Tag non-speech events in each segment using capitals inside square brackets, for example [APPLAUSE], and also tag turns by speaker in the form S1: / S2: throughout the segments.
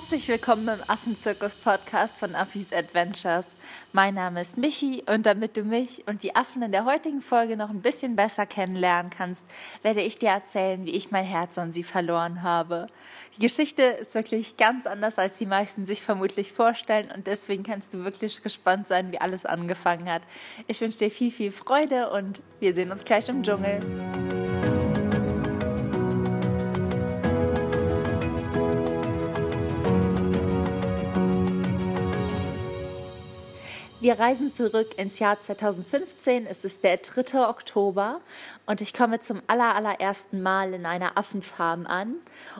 S1: Herzlich willkommen im Affenzirkus-Podcast von Affis Adventures. Mein Name ist Michi und damit du mich und die Affen in der heutigen Folge noch ein bisschen besser kennenlernen kannst, werde ich dir erzählen, wie ich mein Herz an sie verloren habe. Die Geschichte ist wirklich ganz anders, als die meisten sich vermutlich vorstellen und deswegen kannst du wirklich gespannt sein, wie alles angefangen hat. Ich wünsche dir viel, viel Freude und wir sehen uns gleich im Dschungel. Wir reisen zurück ins Jahr 2015. Es ist der 3. Oktober und ich komme zum allerallerersten Mal in einer Affenfarm an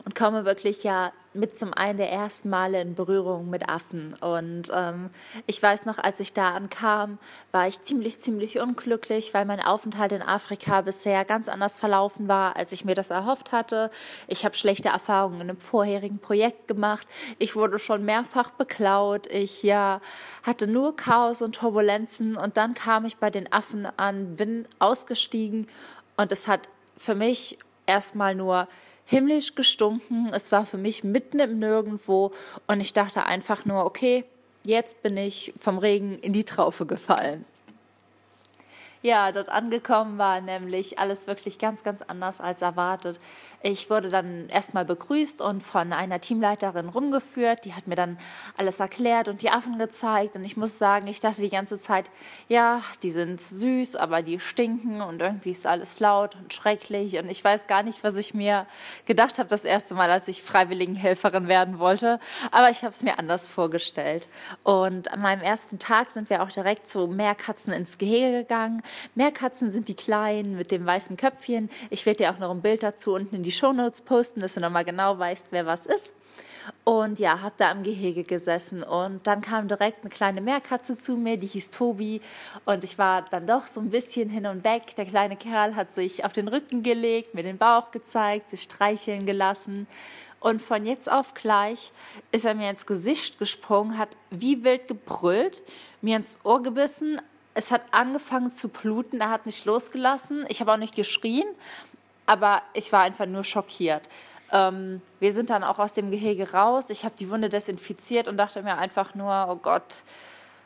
S1: und komme wirklich ja mit zum einen der ersten Male in Berührung mit Affen. Und ähm, ich weiß noch, als ich da ankam, war ich ziemlich, ziemlich unglücklich, weil mein Aufenthalt in Afrika bisher ganz anders verlaufen war, als ich mir das erhofft hatte. Ich habe schlechte Erfahrungen in einem vorherigen Projekt gemacht. Ich wurde schon mehrfach beklaut. Ich ja hatte nur Chaos und Turbulenzen. Und dann kam ich bei den Affen an, bin ausgestiegen und es hat für mich erstmal nur himmlisch gestunken. Es war für mich mitten im Nirgendwo und ich dachte einfach nur, okay, jetzt bin ich vom Regen in die Traufe gefallen. Ja, dort angekommen war nämlich alles wirklich ganz, ganz anders als erwartet. Ich wurde dann erstmal begrüßt und von einer Teamleiterin rumgeführt. Die hat mir dann alles erklärt und die Affen gezeigt. Und ich muss sagen, ich dachte die ganze Zeit, ja, die sind süß, aber die stinken und irgendwie ist alles laut und schrecklich. Und ich weiß gar nicht, was ich mir gedacht habe das erste Mal, als ich Freiwilligenhelferin werden wollte. Aber ich habe es mir anders vorgestellt. Und an meinem ersten Tag sind wir auch direkt zu Meerkatzen ins Gehege gegangen. Meerkatzen sind die kleinen mit dem weißen Köpfchen. Ich werde dir auch noch ein Bild dazu unten in die Shownotes posten, dass du nochmal genau weißt, wer was ist. Und ja, habe da im Gehege gesessen und dann kam direkt eine kleine Meerkatze zu mir, die hieß Tobi und ich war dann doch so ein bisschen hin und weg. Der kleine Kerl hat sich auf den Rücken gelegt, mir den Bauch gezeigt, sich streicheln gelassen und von jetzt auf gleich ist er mir ins Gesicht gesprungen, hat wie wild gebrüllt, mir ins Ohr gebissen, es hat angefangen zu bluten, er hat nicht losgelassen. Ich habe auch nicht geschrien, aber ich war einfach nur schockiert. Ähm, wir sind dann auch aus dem Gehege raus. Ich habe die Wunde desinfiziert und dachte mir einfach nur, oh Gott,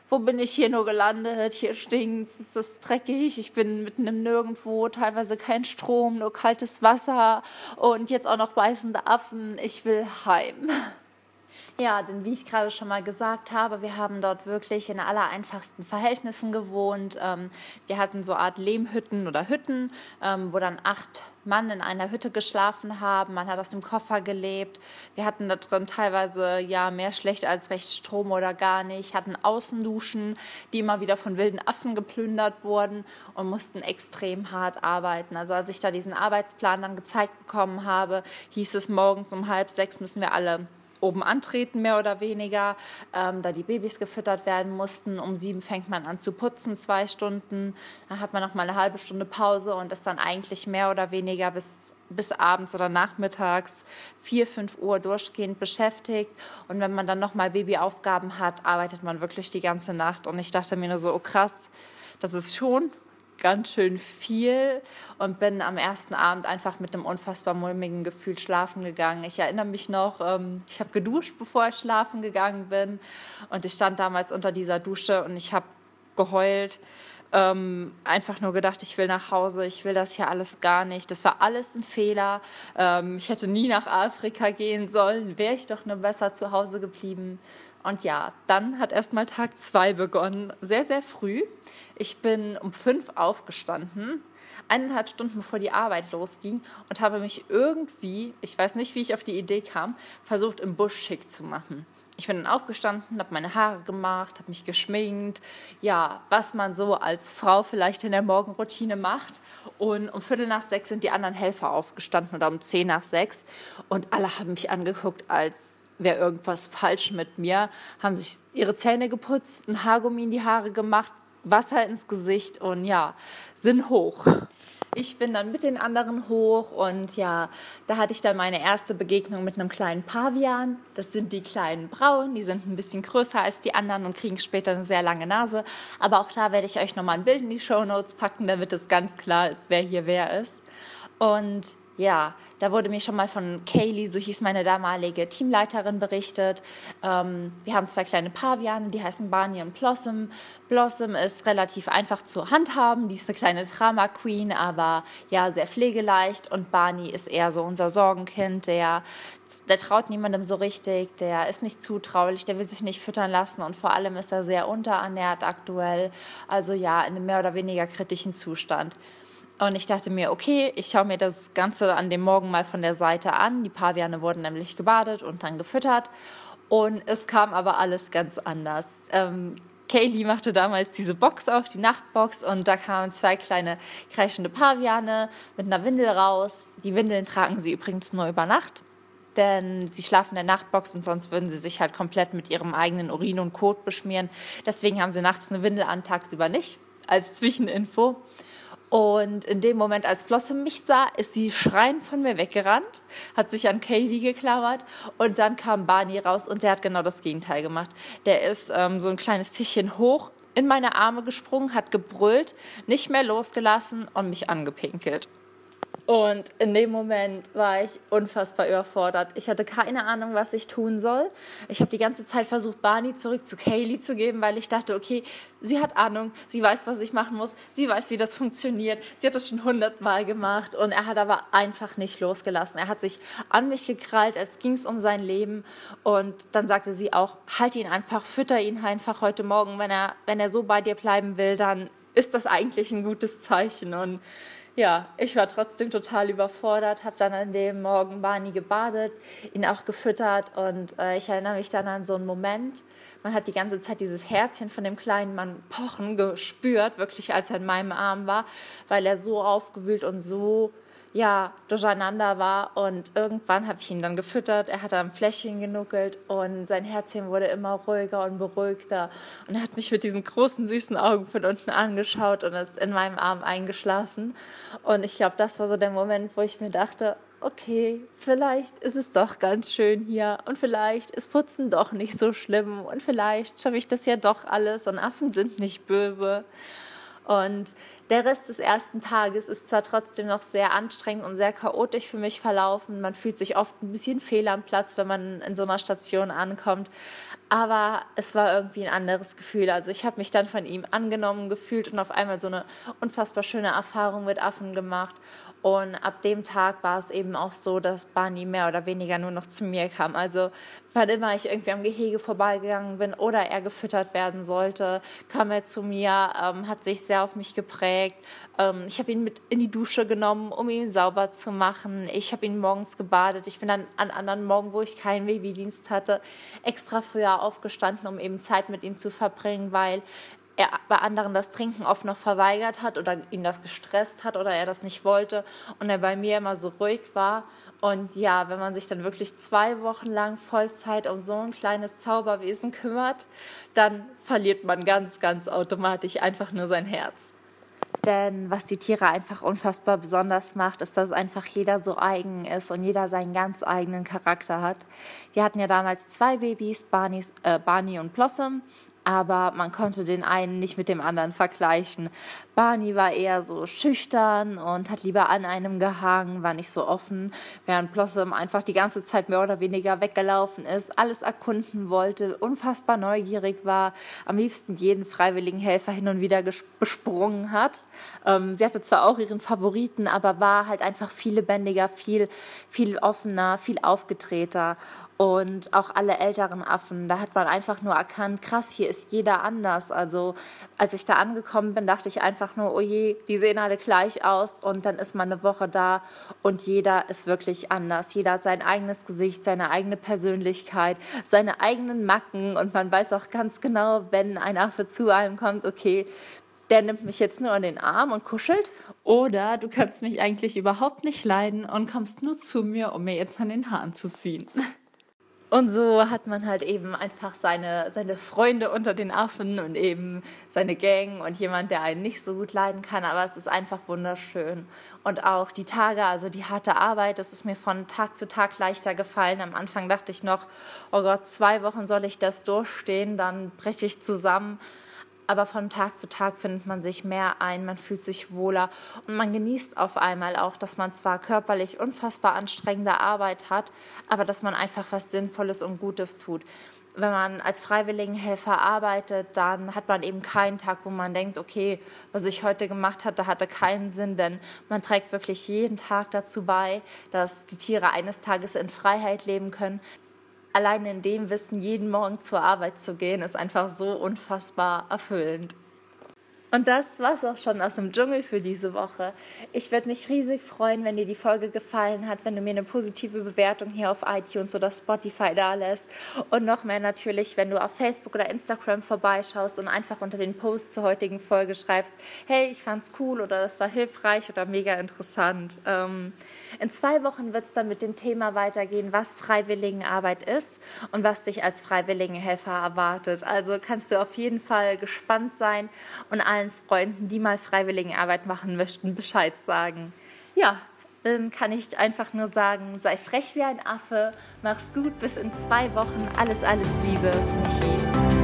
S1: wo bin ich hier nur gelandet? Hier stinkt es ist dreckig, ich bin mitten im Nirgendwo, teilweise kein Strom, nur kaltes Wasser und jetzt auch noch beißende Affen. Ich will heim. Ja, denn wie ich gerade schon mal gesagt habe, wir haben dort wirklich in aller einfachsten Verhältnissen gewohnt. Ähm, wir hatten so Art Lehmhütten oder Hütten, ähm, wo dann acht Mann in einer Hütte geschlafen haben. Man hat aus dem Koffer gelebt. Wir hatten da drin teilweise ja mehr schlecht als recht Strom oder gar nicht. Hatten Außenduschen, die immer wieder von wilden Affen geplündert wurden und mussten extrem hart arbeiten. Also als ich da diesen Arbeitsplan dann gezeigt bekommen habe, hieß es morgens um halb sechs müssen wir alle oben antreten, mehr oder weniger, ähm, da die Babys gefüttert werden mussten. Um sieben fängt man an zu putzen, zwei Stunden. Dann hat man noch mal eine halbe Stunde Pause und ist dann eigentlich mehr oder weniger bis, bis abends oder nachmittags vier, fünf Uhr durchgehend beschäftigt. Und wenn man dann noch mal Babyaufgaben hat, arbeitet man wirklich die ganze Nacht. Und ich dachte mir nur so, oh krass, das ist schon ganz schön viel und bin am ersten Abend einfach mit einem unfassbar mulmigen Gefühl schlafen gegangen. Ich erinnere mich noch, ähm, ich habe geduscht, bevor ich schlafen gegangen bin und ich stand damals unter dieser Dusche und ich habe geheult. Ähm, einfach nur gedacht, ich will nach Hause, ich will das hier alles gar nicht. Das war alles ein Fehler. Ähm, ich hätte nie nach Afrika gehen sollen, wäre ich doch nur besser zu Hause geblieben. Und ja, dann hat erstmal Tag zwei begonnen, sehr, sehr früh. Ich bin um fünf aufgestanden, eineinhalb Stunden bevor die Arbeit losging und habe mich irgendwie, ich weiß nicht, wie ich auf die Idee kam, versucht, im Busch schick zu machen. Ich bin dann aufgestanden, habe meine Haare gemacht, habe mich geschminkt, ja, was man so als Frau vielleicht in der Morgenroutine macht. Und um Viertel nach sechs sind die anderen Helfer aufgestanden oder um zehn nach sechs. Und alle haben mich angeguckt, als wäre irgendwas falsch mit mir, haben sich ihre Zähne geputzt, ein Haargummi in die Haare gemacht, Wasser ins Gesicht und ja, sind hoch. Ich bin dann mit den anderen hoch und ja, da hatte ich dann meine erste Begegnung mit einem kleinen Pavian. Das sind die kleinen Brauen, die sind ein bisschen größer als die anderen und kriegen später eine sehr lange Nase. Aber auch da werde ich euch nochmal ein Bild in die Show Notes packen, damit es ganz klar ist, wer hier wer ist. Und ja, da wurde mir schon mal von Kaylee, so hieß meine damalige Teamleiterin, berichtet. Ähm, wir haben zwei kleine Paviane, die heißen Barney und Blossom. Blossom ist relativ einfach zu handhaben, die ist eine kleine Drama Queen, aber ja, sehr pflegeleicht. Und Barney ist eher so unser Sorgenkind, der, der traut niemandem so richtig, der ist nicht zutraulich, der will sich nicht füttern lassen und vor allem ist er sehr unterernährt aktuell. Also ja, in einem mehr oder weniger kritischen Zustand. Und ich dachte mir, okay, ich schaue mir das Ganze an dem Morgen mal von der Seite an. Die Paviane wurden nämlich gebadet und dann gefüttert. Und es kam aber alles ganz anders. Ähm, Kaylee machte damals diese Box auf, die Nachtbox, und da kamen zwei kleine kreischende Paviane mit einer Windel raus. Die Windeln tragen sie übrigens nur über Nacht, denn sie schlafen in der Nachtbox und sonst würden sie sich halt komplett mit ihrem eigenen Urin und Kot beschmieren. Deswegen haben sie nachts eine Windel an, tagsüber nicht, als Zwischeninfo. Und in dem Moment, als Blossom mich sah, ist sie schreiend von mir weggerannt, hat sich an Kaylee geklammert und dann kam Barney raus und der hat genau das Gegenteil gemacht. Der ist ähm, so ein kleines Tischchen hoch in meine Arme gesprungen, hat gebrüllt, nicht mehr losgelassen und mich angepinkelt. Und in dem Moment war ich unfassbar überfordert. Ich hatte keine Ahnung, was ich tun soll. Ich habe die ganze Zeit versucht, Barney zurück zu Kaylee zu geben, weil ich dachte, okay, sie hat Ahnung, sie weiß, was ich machen muss, sie weiß, wie das funktioniert. Sie hat das schon hundertmal gemacht und er hat aber einfach nicht losgelassen. Er hat sich an mich gekrallt, als ging es um sein Leben. Und dann sagte sie auch, halt ihn einfach, fütter ihn einfach heute Morgen. Wenn er, wenn er so bei dir bleiben will, dann ist das eigentlich ein gutes Zeichen. Und ja, ich war trotzdem total überfordert, habe dann an dem Morgen Barney gebadet, ihn auch gefüttert und äh, ich erinnere mich dann an so einen Moment. Man hat die ganze Zeit dieses Herzchen von dem kleinen Mann pochen gespürt, wirklich als er in meinem Arm war, weil er so aufgewühlt und so ja, durcheinander war. Und irgendwann habe ich ihn dann gefüttert. Er hat am Fläschchen genuckelt und sein Herzchen wurde immer ruhiger und beruhigter. Und er hat mich mit diesen großen, süßen Augen von unten angeschaut und ist in meinem Arm eingeschlafen. Und ich glaube, das war so der Moment, wo ich mir dachte, okay, vielleicht ist es doch ganz schön hier und vielleicht ist Putzen doch nicht so schlimm und vielleicht schaffe ich das ja doch alles und Affen sind nicht böse. Und der Rest des ersten Tages ist zwar trotzdem noch sehr anstrengend und sehr chaotisch für mich verlaufen. Man fühlt sich oft ein bisschen fehl am Platz, wenn man in so einer Station ankommt. Aber es war irgendwie ein anderes Gefühl. Also ich habe mich dann von ihm angenommen gefühlt und auf einmal so eine unfassbar schöne Erfahrung mit Affen gemacht. Und ab dem Tag war es eben auch so, dass Barney mehr oder weniger nur noch zu mir kam. Also wann immer ich irgendwie am Gehege vorbeigegangen bin oder er gefüttert werden sollte, kam er zu mir, ähm, hat sich sehr auf mich geprägt. Ähm, ich habe ihn mit in die Dusche genommen, um ihn sauber zu machen. Ich habe ihn morgens gebadet. Ich bin dann an anderen Morgen, wo ich keinen Babydienst hatte, extra früher aufgestanden, um eben Zeit mit ihm zu verbringen, weil er bei anderen das Trinken oft noch verweigert hat oder ihn das gestresst hat oder er das nicht wollte und er bei mir immer so ruhig war. Und ja, wenn man sich dann wirklich zwei Wochen lang Vollzeit um so ein kleines Zauberwesen kümmert, dann verliert man ganz, ganz automatisch einfach nur sein Herz. Denn was die Tiere einfach unfassbar besonders macht, ist, dass einfach jeder so eigen ist und jeder seinen ganz eigenen Charakter hat. Wir hatten ja damals zwei Babys, Barney's, äh, Barney und Blossom aber man konnte den einen nicht mit dem anderen vergleichen. Barney war eher so schüchtern und hat lieber an einem gehangen, war nicht so offen, während Blossom einfach die ganze Zeit mehr oder weniger weggelaufen ist, alles erkunden wollte, unfassbar neugierig war, am liebsten jeden freiwilligen Helfer hin und wieder besprungen hat. Ähm, sie hatte zwar auch ihren Favoriten, aber war halt einfach viel lebendiger, viel, viel offener, viel aufgetreter und auch alle älteren Affen. Da hat man einfach nur erkannt, krass, hier ist jeder anders. Also als ich da angekommen bin, dachte ich einfach nur, oh je, die sehen alle gleich aus und dann ist man eine Woche da und jeder ist wirklich anders. Jeder hat sein eigenes Gesicht, seine eigene Persönlichkeit, seine eigenen Macken und man weiß auch ganz genau, wenn ein Affe zu einem kommt, okay, der nimmt mich jetzt nur an den Arm und kuschelt oder du kannst mich eigentlich überhaupt nicht leiden und kommst nur zu mir, um mir jetzt an den Haaren zu ziehen. [LAUGHS] Und so hat man halt eben einfach seine, seine Freunde unter den Affen und eben seine Gang und jemand, der einen nicht so gut leiden kann. Aber es ist einfach wunderschön. Und auch die Tage, also die harte Arbeit, das ist mir von Tag zu Tag leichter gefallen. Am Anfang dachte ich noch, oh Gott, zwei Wochen soll ich das durchstehen, dann breche ich zusammen. Aber von Tag zu Tag findet man sich mehr ein, man fühlt sich wohler und man genießt auf einmal auch, dass man zwar körperlich unfassbar anstrengende Arbeit hat, aber dass man einfach was Sinnvolles und Gutes tut. Wenn man als Freiwilligenhelfer arbeitet, dann hat man eben keinen Tag, wo man denkt, okay, was ich heute gemacht hatte, hatte keinen Sinn, denn man trägt wirklich jeden Tag dazu bei, dass die Tiere eines Tages in Freiheit leben können, allein in dem Wissen, jeden Morgen zur Arbeit zu gehen, ist einfach so unfassbar erfüllend. Und das war's auch schon aus dem Dschungel für diese Woche. Ich würde mich riesig freuen, wenn dir die Folge gefallen hat, wenn du mir eine positive Bewertung hier auf iTunes oder Spotify da lässt. Und noch mehr natürlich, wenn du auf Facebook oder Instagram vorbeischaust und einfach unter den Post zur heutigen Folge schreibst, hey, ich fand's cool oder das war hilfreich oder mega interessant. Ähm, in zwei Wochen wird es dann mit dem Thema weitergehen, was Freiwilligenarbeit ist und was dich als Freiwilligenhelfer erwartet. Also kannst du auf jeden Fall gespannt sein und allen Freunden, die mal Freiwilligenarbeit machen möchten, Bescheid sagen. Ja, dann kann ich einfach nur sagen, sei frech wie ein Affe, mach's gut, bis in zwei Wochen. Alles, alles Liebe, Michi.